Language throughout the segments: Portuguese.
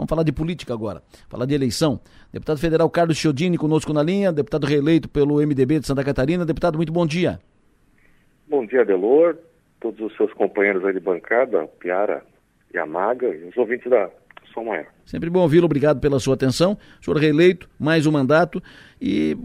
Vamos falar de política agora, falar de eleição. Deputado federal Carlos Chiodini conosco na linha, deputado reeleito pelo MDB de Santa Catarina. Deputado, muito bom dia. Bom dia, Delor, todos os seus companheiros aí de bancada, Piara e Amaga, e os ouvintes da Maior. Sempre bom ouvi-lo, obrigado pela sua atenção. O senhor reeleito, mais um mandato. E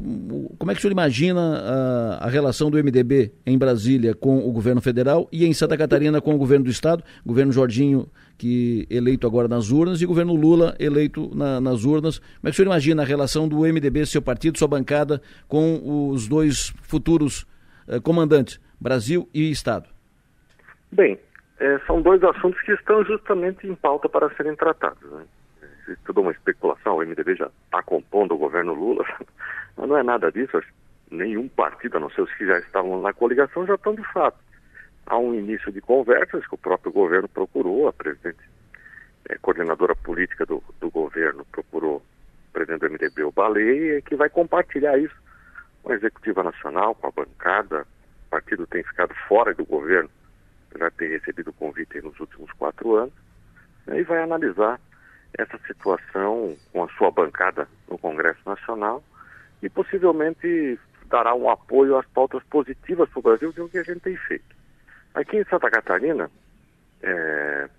como é que o senhor imagina a, a, relação do MDB em Brasília com o governo federal e em Santa Catarina com o governo do estado? Governo Jorginho, que eleito agora nas urnas, e governo Lula, eleito na, nas urnas. Como é que o senhor imagina a relação do MDB, seu partido, sua bancada, com os dois futuros eh, comandantes, Brasil e Estado? Bem, é, são dois assuntos que estão justamente em pauta para serem tratados. Né? Existe toda uma especulação, o MDB já está compondo o governo Lula, mas não é nada disso. Nenhum partido, a não ser os que já estavam na coligação, já estão de fato. Há um início de conversas que o próprio governo procurou, a presidente, é, coordenadora política do, do governo procurou o presidente do MDB, o Baleia, que vai compartilhar isso com a Executiva Nacional, com a bancada. O partido tem ficado fora do governo já tem recebido o convite nos últimos quatro anos, né, e vai analisar essa situação com a sua bancada no Congresso Nacional e possivelmente dará um apoio às pautas positivas para o Brasil do que a gente tem feito. Aqui em Santa Catarina, é,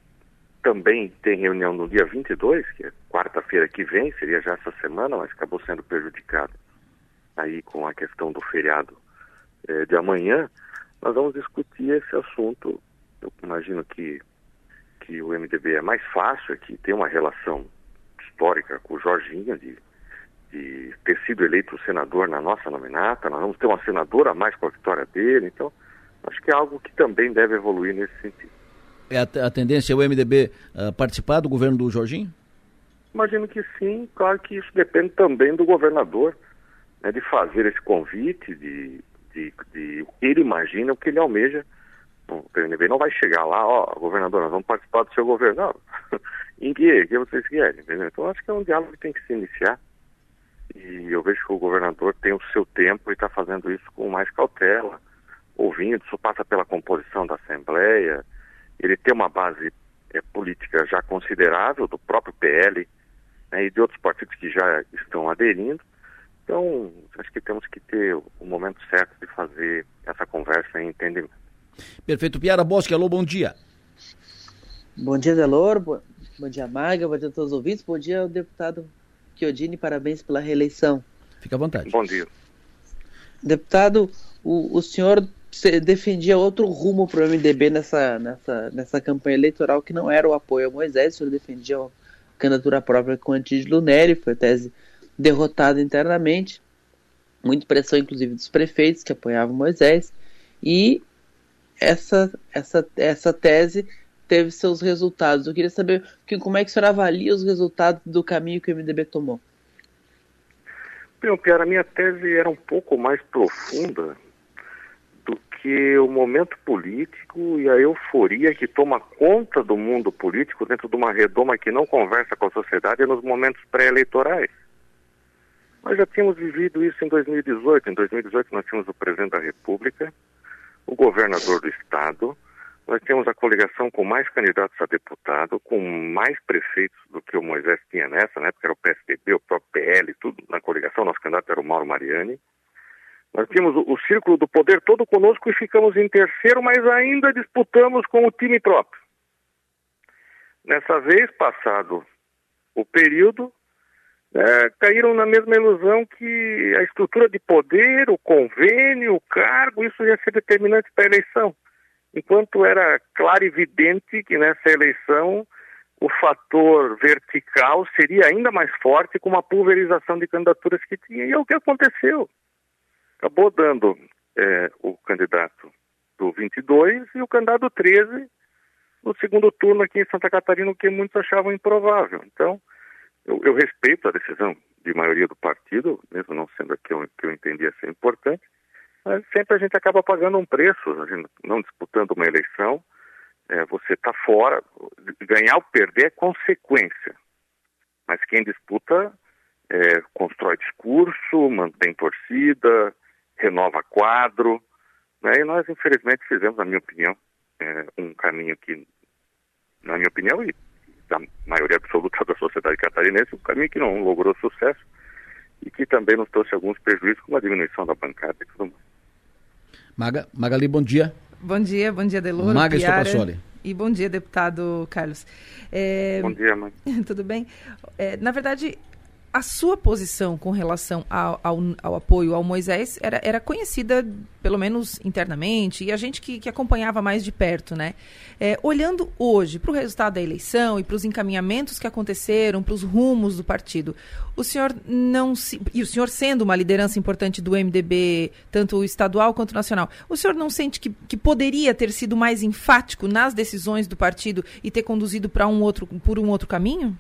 também tem reunião no dia 22, que é quarta-feira que vem, seria já essa semana, mas acabou sendo prejudicado aí com a questão do feriado é, de amanhã. Nós vamos discutir esse assunto eu imagino que, que o MDB é mais fácil, é que tem uma relação histórica com o Jorginho, de, de ter sido eleito senador na nossa nominata, nós vamos ter uma senadora a mais com a vitória dele, então acho que é algo que também deve evoluir nesse sentido. É a, a tendência é o MDB uh, ah, participar do governo do Jorginho? Imagino que sim, claro que isso depende também do governador, né, de fazer esse convite, de, de, de o que ele imagina, o que ele almeja o PNB não vai chegar lá, ó, governador, nós vamos participar do seu governo. Não. em que? que vocês querem? Entendeu? Então acho que é um diálogo que tem que se iniciar. E eu vejo que o governador tem o seu tempo e está fazendo isso com mais cautela, ouvindo, isso passa pela composição da Assembleia. Ele tem uma base é, política já considerável do próprio PL né, e de outros partidos que já estão aderindo. Então, acho que temos que ter o momento certo de fazer essa conversa em entendimento. Perfeito. Piara Bosque, alô, bom dia. Bom dia, Delor. Bom, bom dia, Maga. Bom dia a todos os ouvintes. Bom dia ao deputado Chiodini. Parabéns pela reeleição. Fica à vontade. Bom dia. Deputado, o, o senhor defendia outro rumo para o MDB nessa, nessa, nessa campanha eleitoral que não era o apoio a Moisés, o senhor defendia a candidatura própria com Antídio Neri, foi tese derrotada internamente, muita pressão inclusive dos prefeitos que apoiavam Moisés, e essa, essa, essa tese teve seus resultados. Eu queria saber que, como é que o senhor avalia os resultados do caminho que o MDB tomou. Bem, Pierre, a minha tese era um pouco mais profunda do que o momento político e a euforia que toma conta do mundo político dentro de uma redoma que não conversa com a sociedade nos momentos pré-eleitorais. Nós já tínhamos vivido isso em 2018. Em 2018 nós tínhamos o presidente da República, o governador do estado, nós temos a coligação com mais candidatos a deputado, com mais prefeitos do que o Moisés tinha nessa, na época era o PSDB, o próprio PL, tudo na coligação, nosso candidato era o Mauro Mariani. Nós tínhamos o, o círculo do poder todo conosco e ficamos em terceiro, mas ainda disputamos com o time próprio. Nessa vez, passado o período, é, caíram na mesma ilusão que a estrutura de poder, o convênio, o cargo, isso ia ser determinante para a eleição. Enquanto era claro e evidente que nessa eleição o fator vertical seria ainda mais forte com uma pulverização de candidaturas que tinha. E é o que aconteceu. Acabou dando é, o candidato do 22 e o candidato 13 no segundo turno aqui em Santa Catarina, o que muitos achavam improvável. Então, eu, eu, respeito a decisão de maioria do partido, mesmo não sendo a que eu, que eu entendia ser importante, mas sempre a gente acaba pagando um preço, a gente não disputando uma eleição, é, você está fora, ganhar ou perder é consequência, mas quem disputa é, constrói discurso, mantém torcida, renova quadro, né? e nós infelizmente fizemos, na minha opinião, é, um caminho que, na minha opinião, e da maioria absoluta da sociedade catarinense, um caminho que não logrou sucesso e que também nos trouxe alguns prejuízos, como a diminuição da bancada e tudo mais. Maga, Magali, bom dia. Bom dia, bom dia, Deloro. Maga Estopassoli. E bom dia, deputado Carlos. É... Bom dia, mãe. Tudo bem? É, na verdade, a sua posição com relação ao, ao, ao, apoio ao Moisés era, era conhecida, pelo menos internamente, e a gente que, que acompanhava mais de perto, né? É, olhando hoje para o resultado da eleição e para os encaminhamentos que aconteceram, para os rumos do partido, o senhor não se. E o senhor sendo uma liderança importante do MDB, tanto estadual quanto nacional, o senhor não sente que, que poderia ter sido mais enfático nas decisões do partido e ter conduzido para um outro, por um outro caminho?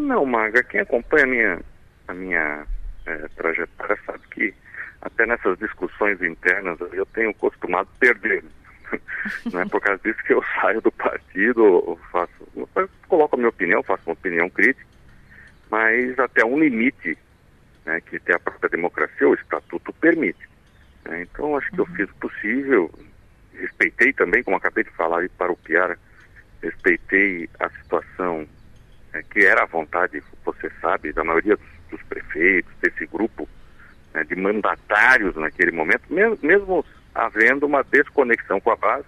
Não, Maga, quem acompanha a minha, a minha é, trajetória sabe que até nessas discussões internas eu tenho costumado perder. Não é por causa disso que eu saio do partido, faço, coloco a minha opinião, faço uma opinião crítica, mas até um limite né, que tem a própria democracia, o estatuto permite. Né? Então acho que eu uhum. fiz o possível, respeitei também, como acabei de falar para o Piara, respeitei a situação é, que era a vontade, você sabe, da maioria dos, dos prefeitos, desse grupo né, de mandatários naquele momento, mesmo, mesmo, havendo uma desconexão com a base,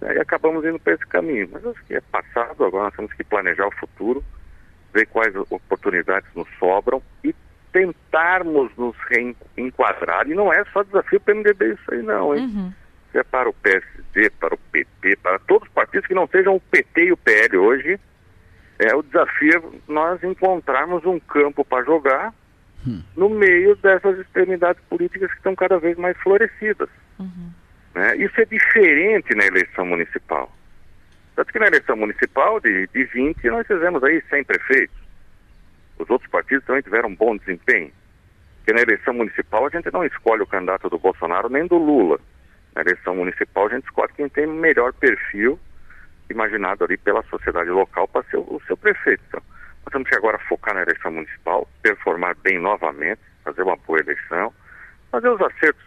né, e acabamos indo para esse caminho. Mas acho que é passado, agora nós temos que planejar o futuro, ver quais oportunidades nos sobram e tentarmos nos reenquadrar. E não é só desafio para o MDB isso aí não, hein? Uhum. é para o PSD, para o PT, para todos os partidos que não sejam o PT e o PL hoje, é, o desafio é nós encontrarmos um campo para jogar hum. no meio dessas extremidades políticas que estão cada vez mais florescidas. Uhum. Né? Isso é diferente na eleição municipal. Tanto que na eleição municipal de, de 20 nós fizemos aí 100 prefeitos. Os outros partidos também tiveram um bom desempenho. Porque na eleição municipal a gente não escolhe o candidato do Bolsonaro nem do Lula. Na eleição municipal a gente escolhe quem tem melhor perfil imaginado ali pela sociedade local para ser o, seu prefeito. Então, nós temos que agora focar na eleição municipal, performar bem novamente, fazer uma boa eleição, fazer os acertos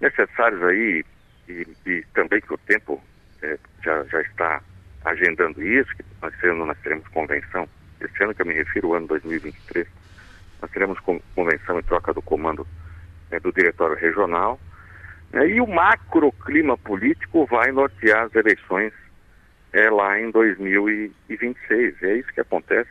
necessários aí e, e também que o tempo é, já, já está agendando isso, que nós, nós teremos convenção, esse ano que eu me refiro, o ano 2023, nós teremos convenção em troca do comando é, do diretório regional, né, e o macro clima político vai nortear as eleições é lá em 2026. É isso que acontece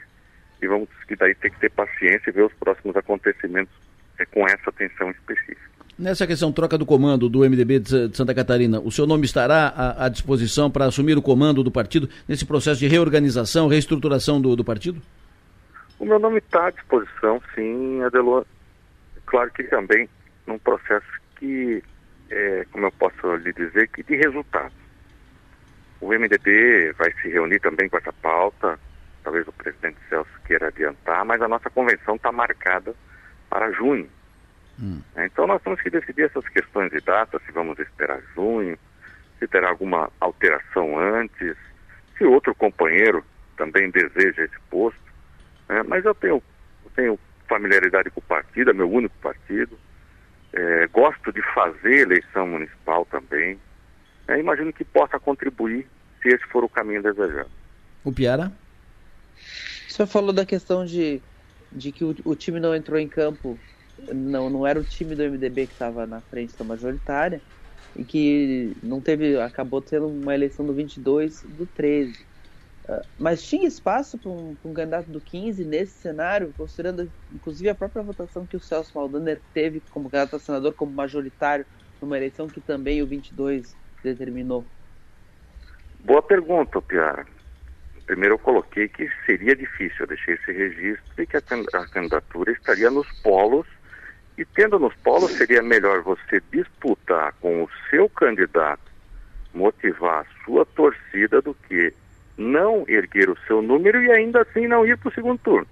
e vamos que daí ter que ter paciência e ver os próximos acontecimentos é, com essa atenção específica. Nessa questão troca do comando do MDB de Santa Catarina, o seu nome estará à, à disposição para assumir o comando do partido nesse processo de reorganização, reestruturação do, do partido? O meu nome está à disposição, sim, Adelor. Claro que também num processo que, é, como eu posso lhe dizer, que de resultados. O MDB vai se reunir também com essa pauta, talvez o presidente Celso queira adiantar, mas a nossa convenção está marcada para junho. Hum. Então nós temos que decidir essas questões de data, se vamos esperar junho, se terá alguma alteração antes, se outro companheiro também deseja esse posto. Né? Mas eu tenho, eu tenho familiaridade com o partido, é meu único partido. É, gosto de fazer eleição municipal também. É, imagino que possa contribuir se esse for o caminho desejado. O Piara? O senhor falou da questão de, de que o, o time não entrou em campo, não, não era o time do MDB que estava na frente da majoritária, e que não teve, acabou tendo uma eleição do 22 do 13. Uh, ah, mas tinha espaço para um, um, candidato do 15 nesse cenário, considerando inclusive a própria votação que o Celso Maldaner teve como candidato a senador, como majoritário, numa eleição que também o 22 determinou. Boa pergunta, Piara. Primeiro eu coloquei que seria difícil, eu deixei esse registro e que a, candidatura estaria nos polos e tendo nos polos seria melhor você disputar com o seu candidato, motivar a sua torcida do que não erguer o seu número e ainda assim não ir para o segundo turno.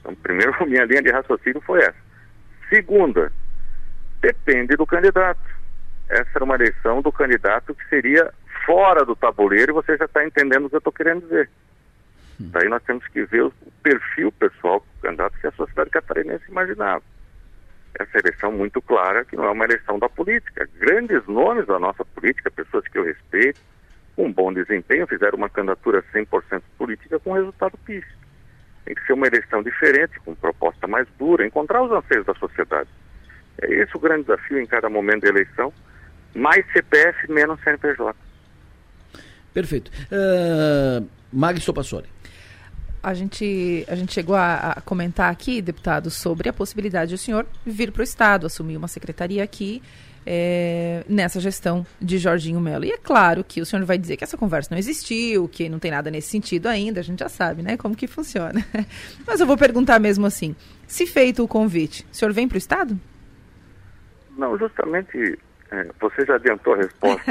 Então, primeiro, minha linha de raciocínio foi essa. Segunda, depende do candidato. Essa era uma eleição do candidato que seria fora do tabuleiro e você já está entendendo o que eu estou querendo dizer. Hum. Daí nós temos que ver o perfil pessoal do candidato que a sociedade catarinense imaginava. Essa eleição muito clara que não é uma eleição da política. Grandes nomes da nossa política, pessoas que eu respeito, com bom desempenho, fizeram uma candidatura 100% política com resultado pífio. Tem que ser uma eleição diferente, com proposta mais dura, encontrar os anseios da sociedade. É esse o grande desafio em cada momento da eleição. Mais CPF, menos CNPJ. Perfeito. Uh, Magno Sopassori. A gente, a gente chegou a, a, comentar aqui, deputado, sobre a possibilidade de o senhor vir para o Estado, assumir uma secretaria aqui é, nessa gestão de Jorginho Melo. E é claro que o senhor vai dizer que essa conversa não existiu, que não tem nada nesse sentido ainda, a gente já sabe, né, como que funciona. Mas eu vou perguntar mesmo assim, se feito o convite, o senhor vem para o Estado? Não, justamente você já adiantou a resposta.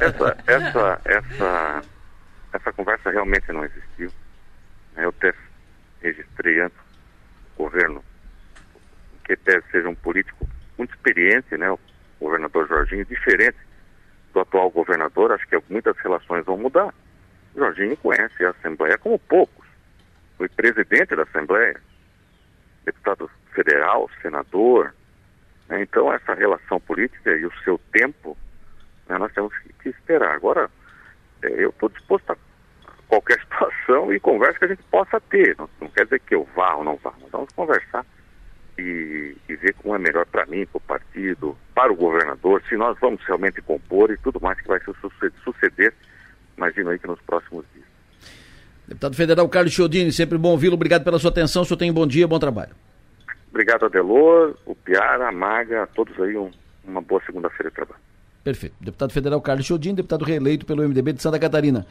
essa, essa, essa, essa conversa realmente não existiu. Eu até registrei antes o governo, que até seja um político muito experiente, né? O governador Jorginho, diferente do atual governador, acho que muitas relações vão mudar. O Jorginho conhece a Assembleia como poucos. Foi presidente da Assembleia, deputado federal, senador, né? Então, essa relação política e o seu tempo, né, nós temos que esperar. Agora, é, eu estou disposto a qualquer situação e conversa que a gente possa ter. Não, não, quer dizer que eu vá ou não vá. Nós vamos conversar e, e ver como é melhor para mim, para o partido, para o governador, se nós vamos realmente compor e tudo mais que vai suceder, imagino aí que nos próximos dias. Deputado Federal Carlos Chiodini, sempre bom ouvi-lo. Obrigado pela sua atenção. O senhor tem um bom dia, bom trabalho. Obrigado, Adelor, o Piara, a Maga, a todos aí um, uma boa segunda-feira de trabalho. Perfeito. Deputado Federal Carlos Chodin, deputado reeleito pelo MDB de Santa Catarina.